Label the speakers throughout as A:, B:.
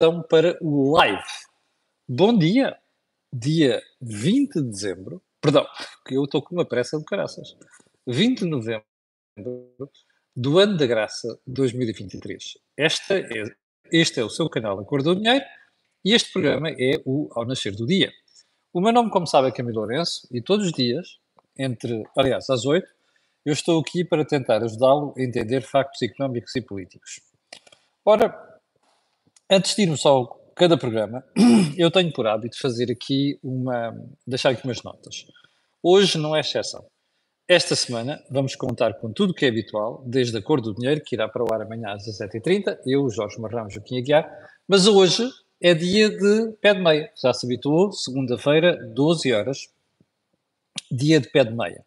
A: então para o live. Bom dia, dia 20 de dezembro, perdão, que eu estou com uma pressa de caraças, 20 de novembro do ano da graça 2023. Esta é, este é o seu canal A do Dinheiro e este programa é o Ao Nascer do Dia. O meu nome, como sabe, é Camilo Lourenço e todos os dias, entre, aliás, às 8, eu estou aqui para tentar ajudá-lo a entender factos económicos e políticos. Ora, Antes de irmos ao cada programa, eu tenho por hábito fazer aqui uma. deixar aqui umas notas. Hoje não é exceção. Esta semana vamos contar com tudo o que é habitual, desde a cor do dinheiro, que irá para o ar amanhã às 17h30, eu, Jorge Marrão, Joaquim Aguiar, mas hoje é dia de pé de meia. Já se habituou, segunda-feira, 12 horas, dia de pé de meia.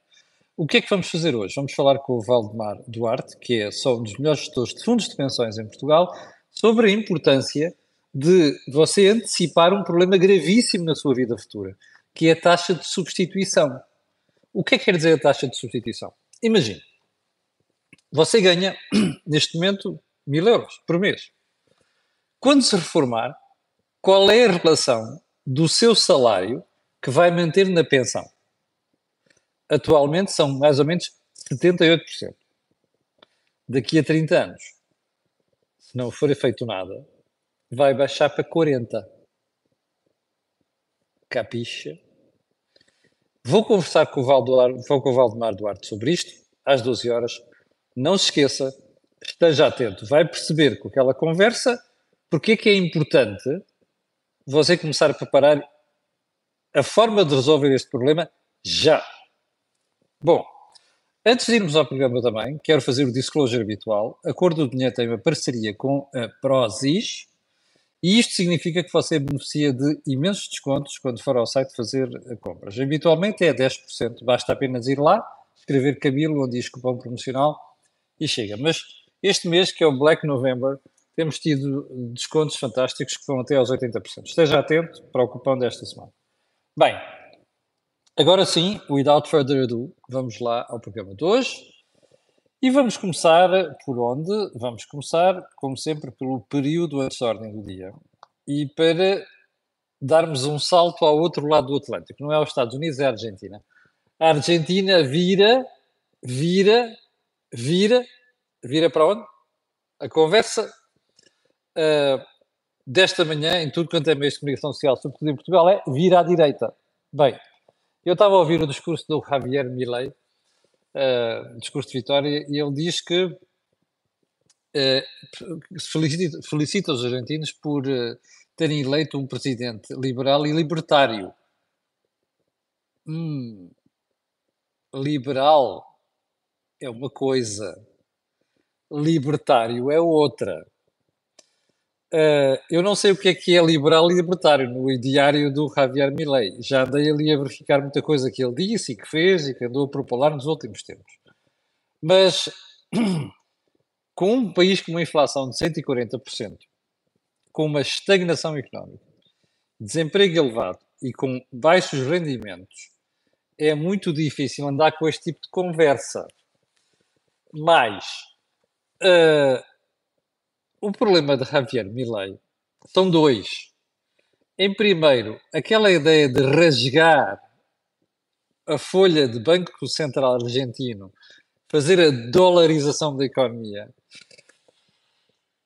A: O que é que vamos fazer hoje? Vamos falar com o Valdemar Duarte, que é só um dos melhores gestores de fundos de pensões em Portugal, sobre a importância de você antecipar um problema gravíssimo na sua vida futura, que é a taxa de substituição. O que é que quer dizer a taxa de substituição? Imagine, você ganha, neste momento, mil euros por mês. Quando se reformar, qual é a relação do seu salário que vai manter na pensão? Atualmente são mais ou menos 78%. Daqui a 30 anos, se não for feito nada, vai baixar para 40. Capixa? Vou conversar com o, Valdemar, vou com o Valdemar Duarte sobre isto, às 12 horas. Não se esqueça, esteja atento, vai perceber com aquela conversa porque é que é importante você começar a preparar a forma de resolver este problema já. Bom, Antes de irmos ao programa também, quero fazer o disclosure habitual. A Cor do Dinheiro tem uma parceria com a Prozis e isto significa que você beneficia de imensos descontos quando for ao site fazer compras. Habitualmente é 10%, basta apenas ir lá, escrever Camilo, onde diz cupom promocional e chega. Mas este mês, que é o Black November, temos tido descontos fantásticos que vão até aos 80%. Esteja atento para o cupom desta semana. Bem, Agora sim, without further ado, vamos lá ao programa de hoje. E vamos começar por onde? Vamos começar, como sempre, pelo período antes da ordem do dia. E para darmos um salto ao outro lado do Atlântico, não é aos Estados Unidos, é a Argentina. A Argentina vira, vira, vira, vira para onde? A conversa uh, desta manhã, em tudo quanto é meio de comunicação social, sobretudo em Portugal, é vira à direita. Bem, eu estava a ouvir o discurso do Javier Milei, uh, discurso de vitória, e ele diz que uh, felicita, felicita, os argentinos por uh, terem eleito um presidente liberal e libertário. Hum, liberal é uma coisa, libertário é outra. Uh, eu não sei o que é que é liberal e libertário no diário do Javier Milei. Já andei ali a verificar muita coisa que ele disse e que fez e que andou a propolar nos últimos tempos. Mas com um país com uma inflação de 140%, com uma estagnação económica, desemprego elevado e com baixos rendimentos, é muito difícil andar com este tipo de conversa. Mas uh, o problema de Javier Milei são dois. Em primeiro, aquela ideia de rasgar a folha de Banco Central Argentino, fazer a dolarização da economia.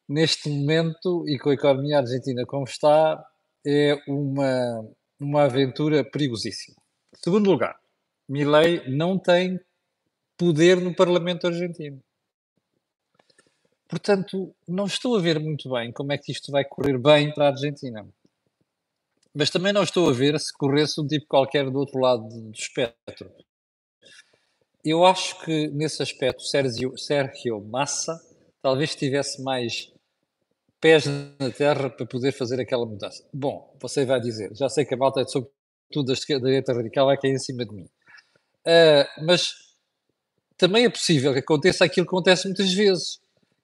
A: Neste momento, e com a economia argentina como está, é uma, uma aventura perigosíssima. Segundo lugar, Milei não tem poder no Parlamento argentino. Portanto, não estou a ver muito bem como é que isto vai correr bem para a Argentina. Mas também não estou a ver se corresse um tipo qualquer do outro lado do espectro. Eu acho que nesse aspecto Sérgio, Massa talvez tivesse mais pés na terra para poder fazer aquela mudança. Bom, você vai dizer, já sei que a malta é sobretudo da direita radical vai cair em cima de mim. Uh, mas também é possível que aconteça aquilo que acontece muitas vezes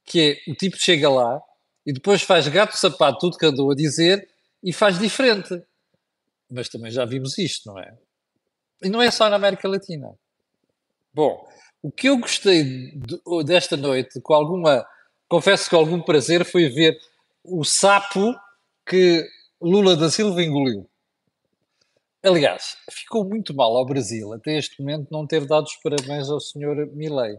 A: que é o tipo chega lá e depois faz gato sapato tudo que andou a dizer e faz diferente. Mas também já vimos isto, não é? E não é só na América Latina. Bom, o que eu gostei de, desta noite, com alguma, confesso com algum prazer, foi ver o sapo que Lula da Silva engoliu. Aliás, ficou muito mal ao Brasil até este momento não ter dado os parabéns ao senhor Milley.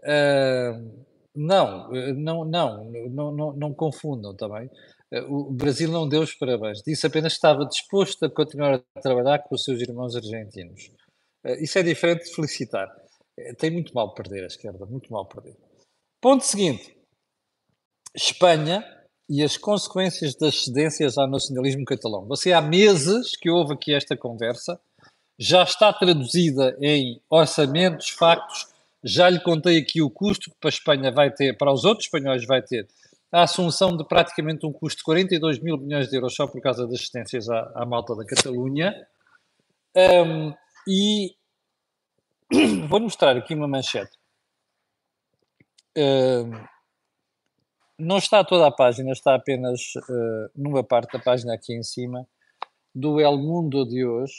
A: Uh, não, não, não, não, não, não confundam também. O Brasil não deu os parabéns, disse apenas que estava disposto a continuar a trabalhar com os seus irmãos argentinos. Isso é diferente de felicitar. Tem muito mal perder a esquerda, muito mal perder. Ponto seguinte: Espanha e as consequências das cedências ao nacionalismo catalão. Você há meses que houve aqui esta conversa, já está traduzida em orçamentos, factos. Já lhe contei aqui o custo que para a Espanha vai ter, para os outros espanhóis vai ter, a assunção de praticamente um custo de 42 mil milhões de euros só por causa das assistências à, à malta da Catalunha. Um, e vou mostrar aqui uma manchete. Um, não está toda a página, está apenas uh, numa parte da página aqui em cima, do El Mundo de hoje,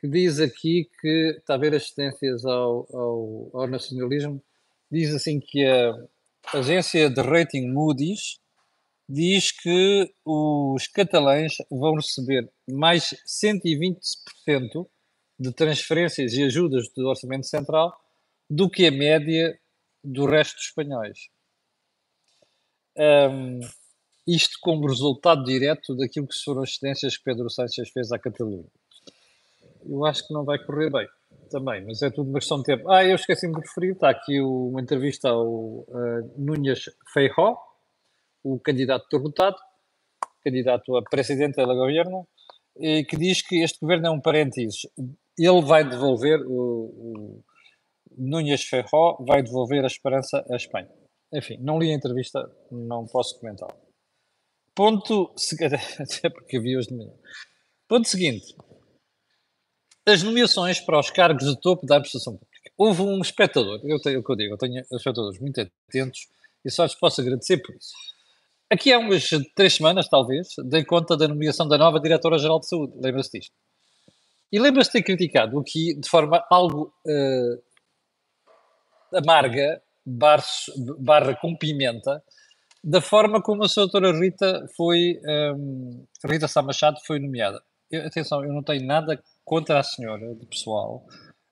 A: que diz aqui que está a haver assistências ao, ao, ao nacionalismo, diz assim que a agência de rating Moody's diz que os catalães vão receber mais 120% de transferências e ajudas do Orçamento Central do que a média do resto dos espanhóis. Um, isto como resultado direto daquilo que foram as cedências que Pedro Sánchez fez à Catalunha. Eu acho que não vai correr bem também, mas é tudo uma questão de tempo. Ah, eu esqueci-me de referir, está aqui uma entrevista ao uh, Núñez Feijó, o candidato derrotado, candidato a presidente da governo, e que diz que este governo é um parênteses. Ele vai devolver, o, o Núñez Feijó vai devolver a esperança à Espanha. Enfim, não li a entrevista, não posso comentar. Ponto até porque vi hoje de manhã. Ponto seguinte: as nomeações para os cargos de topo da administração pública. Houve um espectador, eu tenho o que eu digo, eu tenho espectadores muito atentos e só lhes posso agradecer por isso. Aqui há umas três semanas, talvez, dei conta da nomeação da nova Diretora-Geral de Saúde. Lembra-se disto? E lembra-se de ter criticado aqui, de forma algo uh, amarga, barra, barra com pimenta, da forma como a sua doutora Rita foi, um, Rita Sá Machado foi nomeada. Eu, atenção, eu não tenho nada contra a senhora, de pessoal,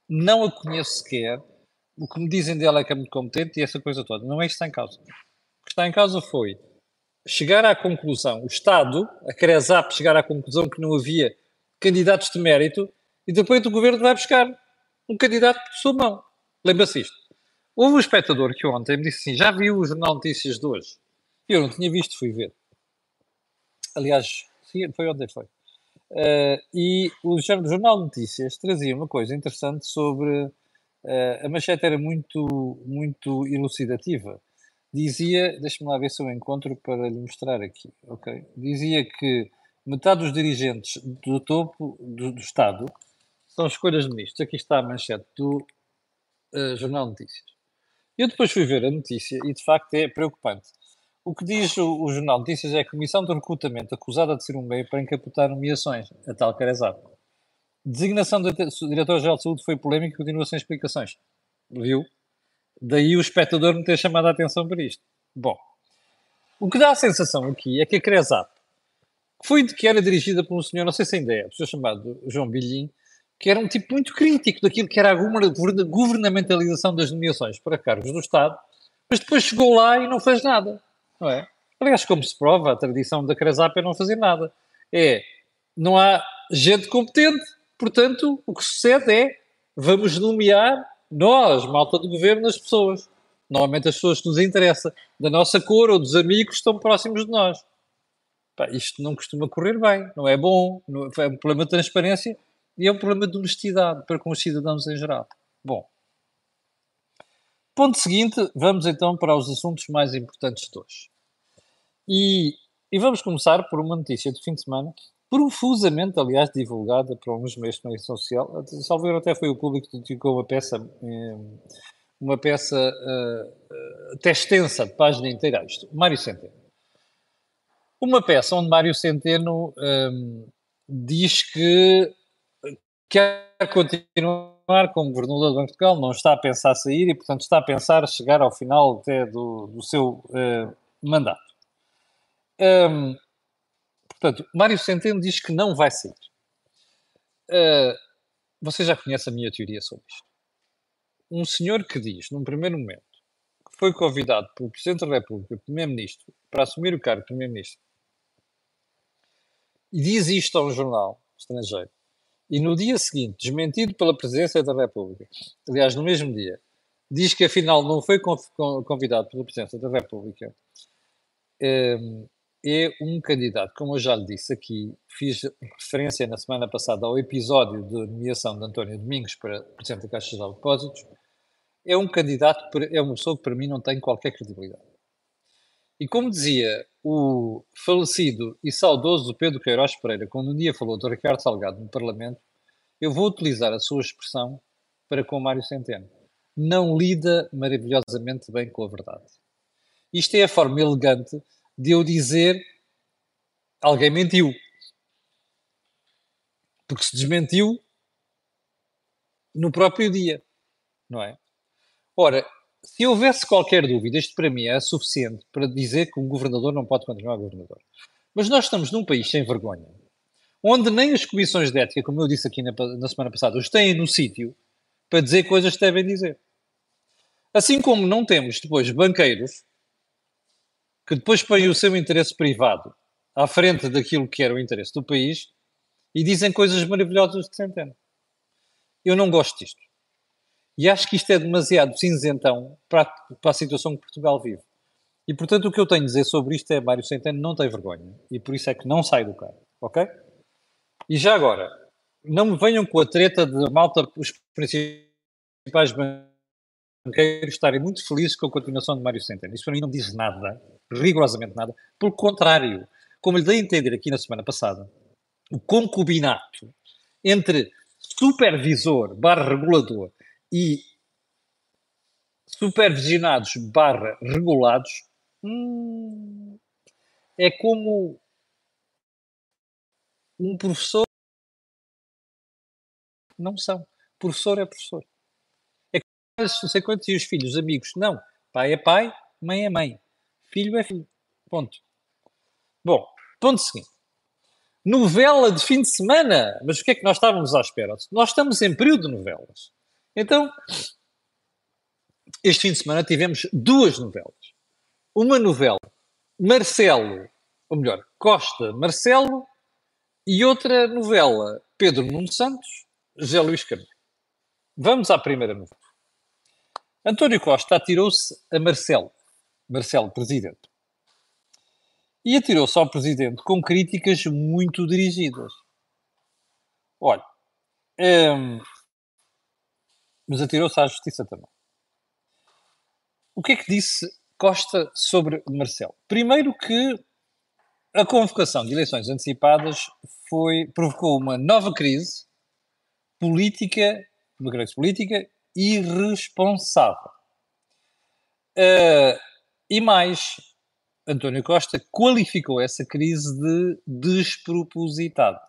A: não a conheço sequer, o que me dizem dela é que é muito competente e essa coisa toda. Não é isso que está em causa. O que está em causa foi chegar à conclusão, o Estado, a CRESAP, chegar à conclusão que não havia candidatos de mérito e depois o governo vai buscar um candidato de sua mão. Lembra-se isto? Houve um espectador que ontem me disse assim: já viu o Jornal Notícias de hoje? Eu não tinha visto, fui ver. Aliás, foi ontem, foi. Uh, e o Jornal Notícias trazia uma coisa interessante sobre. Uh, a manchete era muito, muito elucidativa. Dizia, deixa-me lá ver se eu encontro para lhe mostrar aqui, ok? Dizia que metade dos dirigentes do topo do, do Estado são escolhas de ministros. Aqui está a manchete do uh, Jornal Notícias. Eu depois fui ver a notícia e de facto é preocupante. O que diz o, o Jornal Notícias é a Comissão de Recrutamento acusada de ser um meio para encapotar nomeações, a tal Carezado. Designação do Diretor-Geral de Saúde foi polémica e continua sem explicações. Viu? Daí o espectador me ter chamado a atenção para isto. Bom, o que dá a sensação aqui é que a Cresap, que foi que era dirigida por um senhor, não sei se ainda é, um senhor chamado João Bilhin, que era um tipo muito crítico daquilo que era a governamentalização das nomeações para cargos do Estado, mas depois chegou lá e não fez nada, não é? Aliás, como se prova, a tradição da Cresap é não fazer nada. É, não há gente competente, portanto, o que sucede é, vamos nomear nós, malta do governo, as pessoas. Normalmente as pessoas que nos interessam, da nossa cor ou dos amigos que estão próximos de nós. Pá, isto não costuma correr bem, não é bom, não é, é um problema de transparência e é um problema de honestidade para com os cidadãos em geral. Bom, ponto seguinte, vamos então para os assuntos mais importantes de hoje. E, e vamos começar por uma notícia de fim de semana, profusamente, aliás, divulgada por alguns meios de comunicação social. Salveiro até foi o público que dedicou uma peça, eh, uma peça uh, até extensa, de página inteira, isto, Mário Centeno. Uma peça onde Mário Centeno diz que quer continuar como governador do Banco de Portugal, não está a pensar sair e, portanto, está a pensar chegar ao final até do, do seu uh, mandato. Um, Portanto, Mário Centeno diz que não vai sair. Uh, você já conhece a minha teoria sobre isto. Um senhor que diz, num primeiro momento, que foi convidado pelo Presidente da República, Primeiro-Ministro, para assumir o cargo de Primeiro-Ministro, e diz isto a um jornal estrangeiro, e no dia seguinte, desmentido pela Presidência da República, aliás, no mesmo dia, diz que afinal não foi convidado pela Presidência da República, ehm, é um candidato, como eu já lhe disse aqui, fiz referência na semana passada ao episódio de nomeação de António Domingos para Presidente da Caixa de Depósitos, é um candidato, é uma pessoa que para mim não tem qualquer credibilidade. E como dizia o falecido e saudoso Pedro Queiroz Pereira, quando um dia falou do Ricardo Salgado no Parlamento, eu vou utilizar a sua expressão para com Mário Centeno. Não lida maravilhosamente bem com a verdade. Isto é a forma elegante de eu dizer alguém mentiu. Porque se desmentiu no próprio dia, não é? Ora, se houvesse qualquer dúvida, isto para mim é suficiente para dizer que um governador não pode continuar governador. Mas nós estamos num país sem vergonha, onde nem as comissões de ética, como eu disse aqui na, na semana passada, os têm no sítio para dizer coisas que devem dizer. Assim como não temos depois banqueiros que depois põem o seu interesse privado à frente daquilo que era o interesse do país e dizem coisas maravilhosas de centeno. Eu não gosto disto. E acho que isto é demasiado cinzentão para, para a situação que Portugal vive. E, portanto, o que eu tenho a dizer sobre isto é Mário Centeno não tem vergonha. E por isso é que não sai do carro. Ok? E já agora, não me venham com a treta de malta, os principais banqueiros estarem muito felizes com a continuação de Mário Centeno. Isso para mim não diz nada, rigorosamente nada. Pelo contrário, como lhe dei a entender aqui na semana passada, o concubinato entre supervisor barra regulador e supervisionados barra regulados hum, é como um professor não são. Professor é professor. É não sei quantos e os filhos, amigos. Não. Pai é pai, mãe é mãe. Filho é filho. Ponto. Bom, ponto seguinte. Novela de fim de semana. Mas o que é que nós estávamos à espera? Nós estamos em período de novelas. Então, este fim de semana tivemos duas novelas. Uma novela, Marcelo, ou melhor, Costa Marcelo, e outra novela, Pedro Nuno Santos, José Luís Carneiro. Vamos à primeira novela. António Costa atirou-se a Marcelo, Marcelo, presidente. E atirou-se ao presidente com críticas muito dirigidas. Olha, hum, mas atirou-se à justiça também. O que é que disse Costa sobre Marcelo? Primeiro que a convocação de eleições antecipadas foi, provocou uma nova crise política, uma crise política irresponsável. Uh, e mais, António Costa qualificou essa crise de despropositada.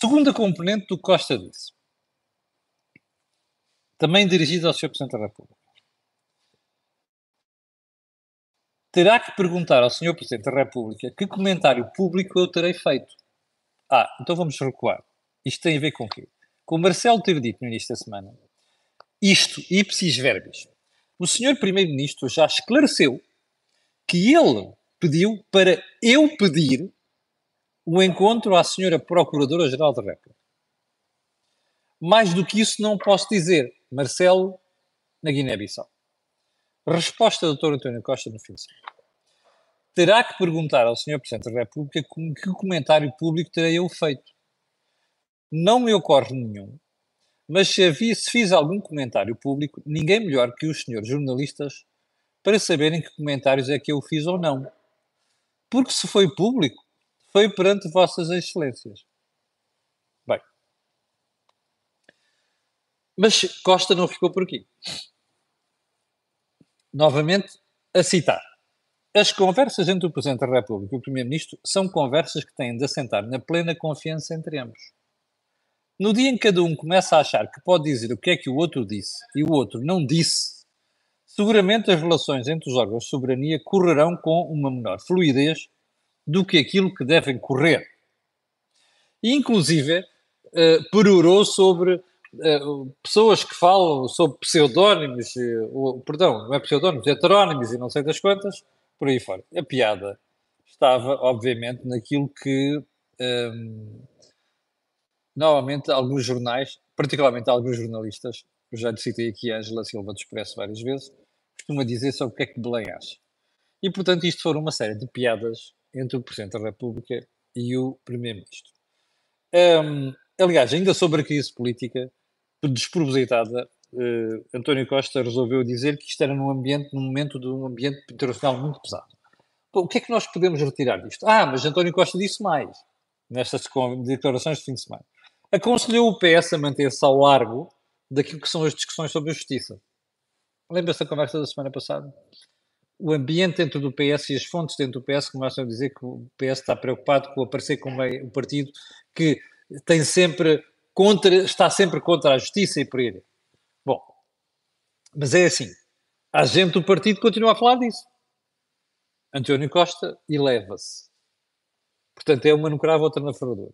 A: Segunda componente do que Costa disse, também dirigida ao Sr. Presidente da República. Terá que perguntar ao Sr. Presidente da República que comentário público eu terei feito. Ah, então vamos recuar. Isto tem a ver com o quê? Com o Marcelo ter dito no início da semana, isto, ipsis verbis, o Sr. Primeiro-Ministro já esclareceu que ele pediu para eu pedir o encontro à senhora Procuradora-Geral da República. Mais do que isso não posso dizer. Marcelo, na Guiné-Bissau. Resposta do Dr. António Costa no fim de semana. Terá que perguntar ao Sr. Presidente da República que comentário público terei eu feito. Não me ocorre nenhum, mas se, havia, se fiz algum comentário público, ninguém melhor que os senhores jornalistas para saberem que comentários é que eu fiz ou não. Porque se foi público, foi perante vossas excelências. Bem. Mas Costa não ficou por aqui. Novamente, a citar. As conversas entre o Presidente da República e o Primeiro-Ministro são conversas que têm de assentar na plena confiança entre ambos. No dia em que cada um começa a achar que pode dizer o que é que o outro disse e o outro não disse, seguramente as relações entre os órgãos de soberania correrão com uma menor fluidez do que aquilo que devem correr. E, inclusive, uh, perorou sobre uh, pessoas que falam sobre pseudónimos, uh, perdão, não é pseudónimos, é heterónimos e não sei das quantas, por aí fora. A piada estava, obviamente, naquilo que um, ehm, alguns jornais, particularmente alguns jornalistas, já te citei aqui a Angela Silva do Expresso várias vezes, costuma dizer sobre o que é que Belém acha. E, portanto, isto foram uma série de piadas entre o Presidente da República e o Primeiro-Ministro. Um, aliás, ainda sobre a crise política, despropositada, uh, António Costa resolveu dizer que isto era num ambiente, num momento de um ambiente internacional muito pesado. Bom, o que é que nós podemos retirar disto? Ah, mas António Costa disse mais nestas declarações de fim de semana. Aconselhou o PS a manter-se ao largo daquilo que são as discussões sobre a justiça. Lembra-se da conversa da semana passada? O ambiente dentro do PS e as fontes dentro do PS começam a dizer que o PS está preocupado com aparecer como é o partido que tem sempre contra, está sempre contra a justiça e por aí. Bom, mas é assim. A gente do partido continua a falar disso. António Costa eleva-se. Portanto, é uma no cravo, outra na ferradura.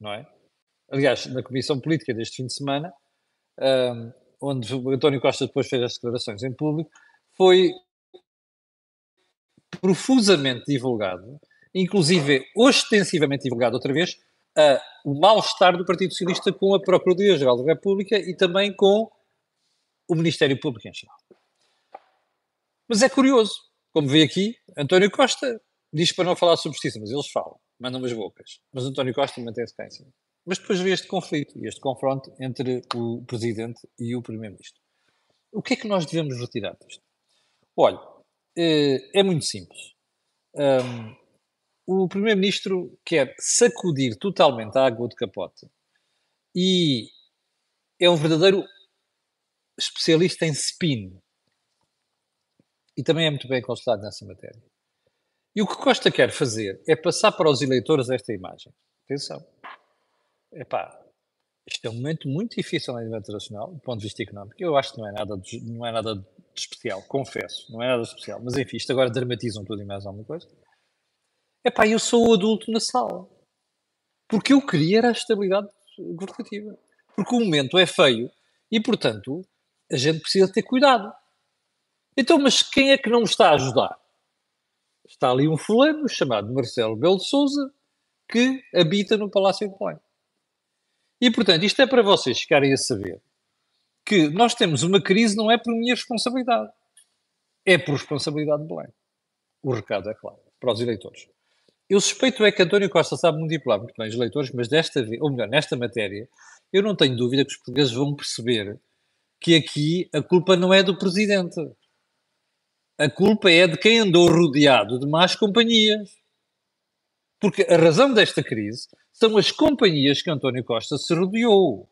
A: Não é? Aliás, na Comissão Política deste fim de semana, um, onde António Costa depois fez as declarações em público, foi profusamente divulgado, inclusive ostensivamente divulgado outra vez, uh, o mal-estar do Partido Socialista com a Procuradoria-Geral da República e também com o Ministério Público em geral. Mas é curioso, como vê aqui, António Costa diz para não falar sobre justiça, mas eles falam, mandam umas bocas. Mas António Costa mantém-se cá em cima. Mas depois vê este conflito e este confronto entre o Presidente e o Primeiro-Ministro. O que é que nós devemos retirar disto? Olha, é muito simples. Um, o Primeiro-Ministro quer sacudir totalmente a água de capote e é um verdadeiro especialista em spin. E também é muito bem aconselhado nessa matéria. E o que Costa quer fazer é passar para os eleitores esta imagem. Atenção. Epá, isto é um momento muito difícil na nível internacional, do ponto de vista económico. Eu acho que não é nada de, não é nada de especial, confesso, não é nada de especial. Mas enfim, isto agora dramatizam tudo e mais alguma coisa. Epá, eu sou o adulto na sala. Porque eu queria era a estabilidade governativa. Porque o momento é feio e, portanto, a gente precisa ter cuidado. Então, mas quem é que não está a ajudar? Está ali um fulano chamado Marcelo Belo Souza que habita no Palácio de Belém. E, portanto, isto é para vocês ficarem a saber que nós temos uma crise não é por minha responsabilidade, é por responsabilidade de Belém. O recado é claro, para os eleitores. Eu suspeito é que António Costa sabe manipular muito bem os eleitores, mas desta vez, ou melhor, nesta matéria, eu não tenho dúvida que os portugueses vão perceber que aqui a culpa não é do presidente. A culpa é de quem andou rodeado de más companhias. Porque a razão desta crise são as companhias que António Costa se rodeou,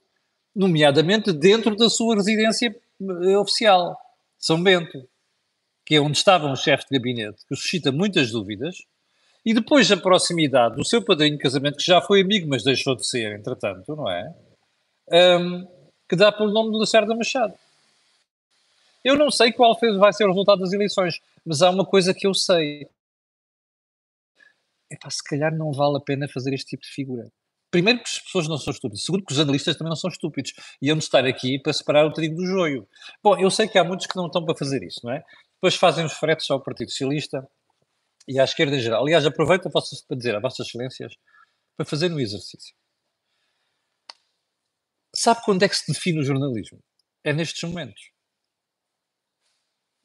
A: nomeadamente dentro da sua residência eh, oficial, São Bento, que é onde estava um chefe de gabinete que suscita muitas dúvidas, e depois a proximidade do seu padrinho de casamento, que já foi amigo, mas deixou de ser, entretanto, não é? Um, que dá pelo nome de Lacerda Machado. Eu não sei qual vai ser o resultado das eleições, mas há uma coisa que eu sei epá, se calhar não vale a pena fazer este tipo de figura. Primeiro, que as pessoas não são estúpidas. Segundo, que os analistas também não são estúpidos. E iam estar aqui para separar o trigo do joio. Bom, eu sei que há muitos que não estão para fazer isso, não é? Depois fazem os fretes ao Partido Socialista e à esquerda em geral. Aliás, aproveito para dizer a Vossas Excelências para fazer um exercício. Sabe quando é que se define o jornalismo? É nestes momentos.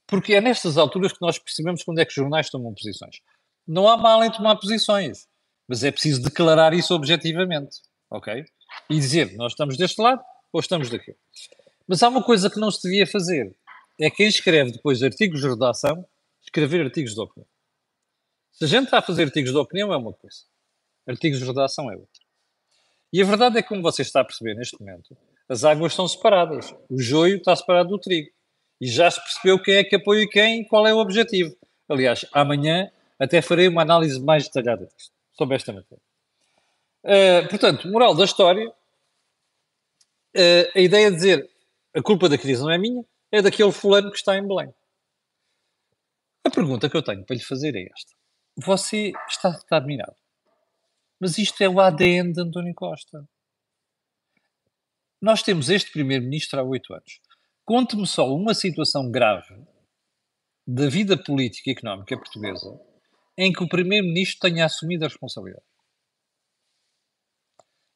A: Porque é nestas alturas que nós percebemos quando é que os jornais tomam posições. Não há mal em tomar posições, mas é preciso declarar isso objetivamente, ok? E dizer, nós estamos deste lado ou estamos daqui. Mas há uma coisa que não se devia fazer, é quem escreve depois artigos de redação, escrever artigos de opinião. Se a gente está a fazer artigos de opinião é uma coisa, artigos de redação é outra. E a verdade é que, como você está a perceber neste momento, as águas estão separadas. O joio está separado do trigo. E já se percebeu quem é que apoia quem e qual é o objetivo. Aliás, amanhã até farei uma análise mais detalhada sobre esta matéria. Uh, portanto, moral da história, uh, a ideia de dizer a culpa da crise não é minha, é daquele fulano que está em Belém. A pergunta que eu tenho para lhe fazer é esta. Você está determinado. Mas isto é o ADN de António Costa. Nós temos este primeiro-ministro há oito anos. Conte-me só uma situação grave da vida política e económica portuguesa em que o primeiro-ministro tenha assumido a responsabilidade.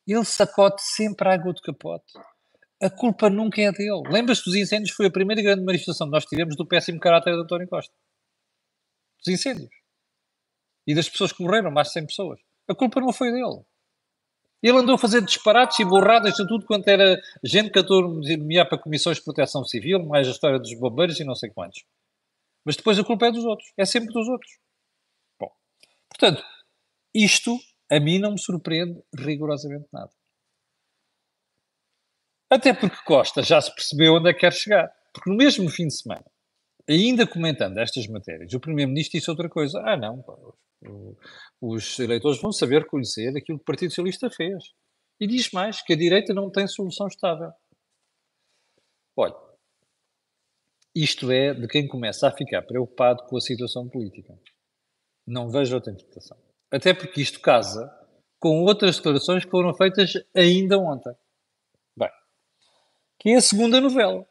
A: Ele sacode sempre a água do capote. A culpa nunca é dele. Lembras-te dos incêndios? Foi a primeira grande manifestação que nós tivemos do péssimo caráter de António Costa. Dos incêndios. E das pessoas que morreram, mais de 100 pessoas. A culpa não foi dele. Ele andou a fazer disparates e borradas de tudo quanto era gente que andou nomear para comissões de proteção civil, mais a história dos bombeiros e não sei quantos. Mas depois a culpa é dos outros. É sempre dos outros. Portanto, isto a mim não me surpreende rigorosamente nada. Até porque Costa já se percebeu onde é que quer chegar. Porque no mesmo fim de semana, ainda comentando estas matérias, o Primeiro-Ministro disse outra coisa. Ah, não, os eleitores vão saber conhecer aquilo que o Partido Socialista fez. E diz mais, que a direita não tem solução estável. Olha, isto é de quem começa a ficar preocupado com a situação política. Não vejo outra interpretação. Até porque isto casa com outras declarações que foram feitas ainda ontem que é a segunda novela.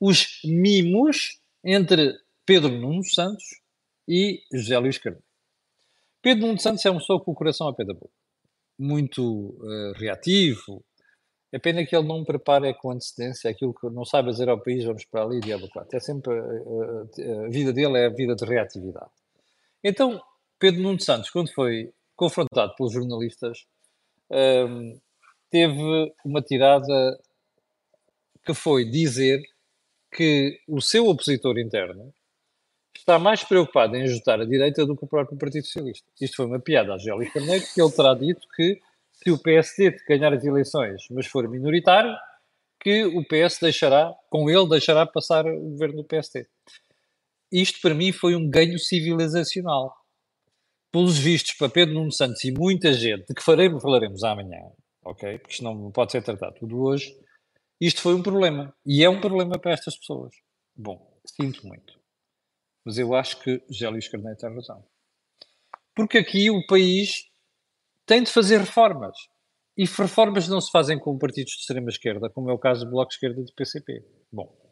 A: Os mimos entre Pedro Nuno Santos e José Luís Carneiro. Pedro Nuno Santos é uma pessoa com o coração a pé da boca. Muito uh, reativo. É pena que ele não prepara com antecedência aquilo que não sabe dizer ao país, vamos para ali, diabo 4. É sempre, uh, a vida dele é a vida de reatividade. Então, Pedro Nuno Santos, quando foi confrontado pelos jornalistas, uh, teve uma tirada que foi dizer que o seu opositor interno está mais preocupado em ajudar a direita do que o próprio Partido Socialista. Isto foi uma piada a Gélio Carneiro, que ele terá dito que se o PSD ganhar as eleições, mas for minoritário, que o PS deixará, com ele, deixará passar o governo do PSD. Isto, para mim, foi um ganho civilizacional. Pelos vistos, para Pedro Nuno Santos e muita gente, de que faremos, falaremos amanhã, ok? Porque isto não pode ser tratado tudo hoje, isto foi um problema. E é um problema para estas pessoas. Bom, sinto muito. Mas eu acho que Luís Carneiro tem razão. Porque aqui o país tem de fazer reformas. E reformas não se fazem com partidos de extrema-esquerda, como é o caso do Bloco Esquerda do PCP. Bom,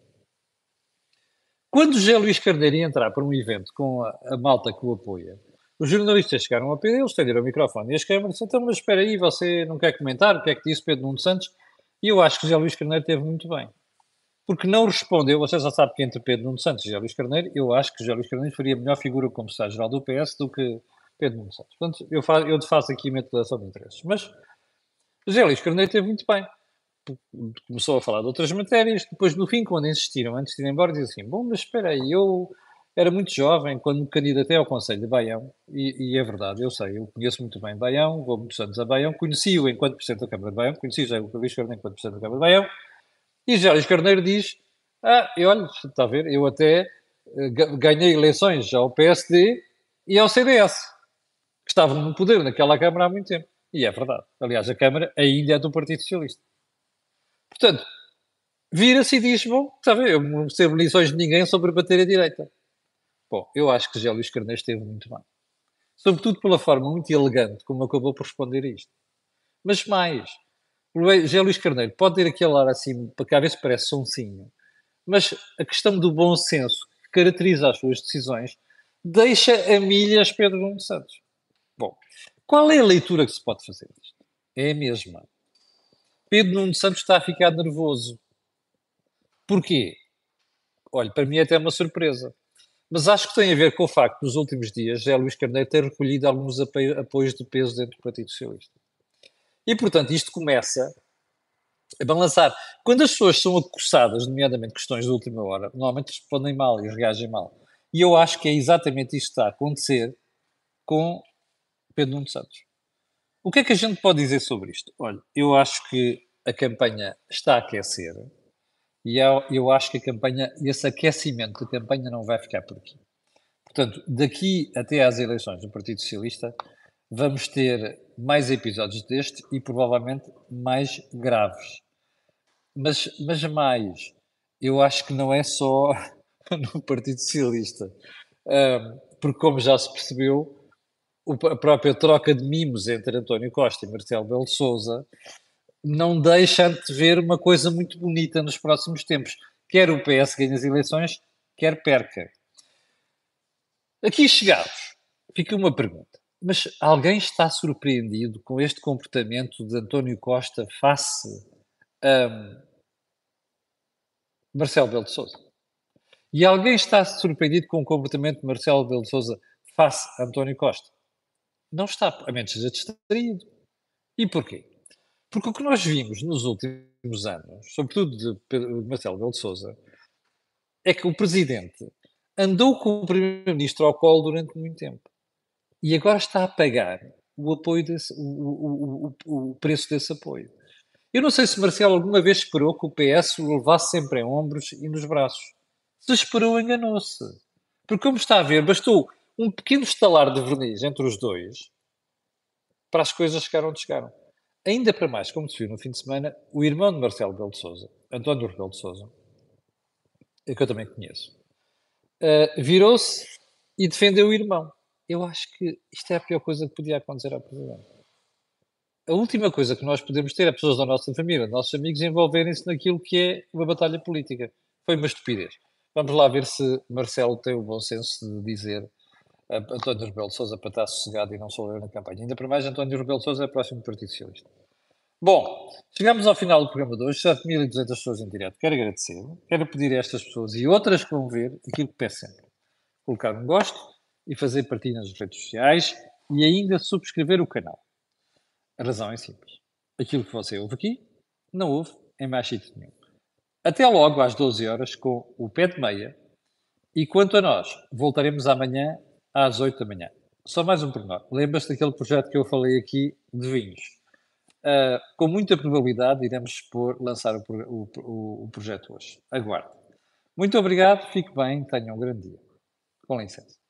A: quando José Luís Carneiro ia entrar para um evento com a, a malta que o apoia, os jornalistas chegaram a pedir, eles estenderam o microfone e as câmaras disseram, então, mas espera aí, você não quer comentar o que é que disse Pedro Nuno Santos? E eu acho que José Luís Carneiro teve muito bem. Porque não respondeu, você já sabe que entre Pedro Nuno Santos e José Luís Carneiro, eu acho que José Luís Carneiro faria melhor figura como secretário-geral do PS do que Pedro Nuno Santos. Portanto, eu faço, eu faço aqui uma declaração de interesses. Mas José Luís Carneiro teve muito bem. Começou a falar de outras matérias, depois no fim, quando insistiram antes de ir embora, disse assim, bom, mas espera aí, eu era muito jovem quando me candidatei ao Conselho de Baião, e, e, é verdade, eu sei, eu conheço muito bem Baião, vou muitos anos a Baião, conheci-o enquanto Presidente da Câmara de Baião, conheci já o Luís Carneiro enquanto Presidente da Câmara de Baião, e já Luís Carneiro diz, ah, e olha, está a ver, eu até eh, ganhei eleições ao PSD e ao CDS, que estavam no poder naquela Câmara há muito tempo. E é verdade. Aliás, a Câmara ainda é do Partido Socialista. Portanto, vira-se e diz, bom, a ver, eu não recebo lições de ninguém sobre bater a direita. Bom, eu acho que José Luís Carneiro esteve muito bem. Sobretudo pela forma muito elegante como acabou por responder a isto. Mas mais, José Luís Carneiro pode ter aquele ar assim, para cá ver se parece sonsinho, mas a questão do bom senso que caracteriza as suas decisões deixa a milhas Pedro Nuno Santos. Bom, qual é a leitura que se pode fazer disto? É a mesma. Pedro Nuno Santos está a ficar nervoso. Porquê? Olha, para mim é até uma surpresa. Mas acho que tem a ver com o facto, nos últimos dias, José Luís Carneiro ter recolhido alguns apoios de peso dentro do Partido Socialista. E, portanto, isto começa a balançar. Quando as pessoas são acossadas, nomeadamente questões de última hora, normalmente respondem mal e reagem mal. E eu acho que é exatamente isto que está a acontecer com Pedro Nuno Santos. O que é que a gente pode dizer sobre isto? Olha, eu acho que a campanha está a aquecer e eu, acho que a campanha, esse aquecimento da campanha não vai ficar por aqui. Portanto, daqui até às eleições do Partido Socialista, vamos ter mais episódios deste e provavelmente mais graves. Mas, mas mais, eu acho que não é só no Partido Socialista. Porque, como já se percebeu, a própria troca de mimos entre António Costa e Marcelo Belo Souza não deixa de ver uma coisa muito bonita nos próximos tempos. Quer o PS ganhe as eleições, quer perca. Aqui chegados, fica uma pergunta. Mas alguém está surpreendido com este comportamento de António Costa face a Marcelo Belo de Souza? E alguém está surpreendido com o comportamento de Marcelo Belo de Souza face a António Costa? Não está, a menos seja distraído. E porquê? Porque o que nós vimos nos últimos anos, sobretudo de Marcelo Belo de Souza, é que o presidente andou com o primeiro-ministro ao colo durante muito tempo e agora está a pagar o apoio desse, o, o, o preço desse apoio. Eu não sei se Marcelo alguma vez esperou que o PS o levasse sempre em ombros e nos braços. Se esperou, enganou-se. Porque, como está a ver, bastou um pequeno estalar de verniz entre os dois para as coisas chegar onde chegaram. Ainda para mais, como se viu no fim de semana, o irmão de Marcelo Belo de Souza, António Rebelo de Souza, que eu também conheço, uh, virou-se e defendeu o irmão. Eu acho que isto é a pior coisa que podia acontecer ao Presidente. A última coisa que nós podemos ter é pessoas da nossa família, nossos amigos, envolverem-se naquilo que é uma batalha política. Foi uma estupidez. Vamos lá ver se Marcelo tem o bom senso de dizer António Rebelo de Sousa para estar sossegado e não só na campanha. Ainda para mais, António Rebelo de Sousa é próximo do Partido Socialista. Bom, chegamos ao final do programa de hoje, 7.200 pessoas em direto. Quero agradecer, quero pedir a estas pessoas e outras que vão ver aquilo que peço sempre. Colocar um gosto e fazer partilha nas redes sociais e ainda subscrever o canal. A razão é simples. Aquilo que você ouve aqui, não ouve em mais sítio nenhum. Até logo às 12 horas com o pé de meia. E quanto a nós, voltaremos amanhã às 8 da manhã. Só mais um pormenor. Lembra-se daquele projeto que eu falei aqui de vinhos? Uh, com muita probabilidade iremos expor, lançar o, o, o, o projeto hoje. Aguarde. Muito obrigado, fique bem, tenha um grande dia. Com licença.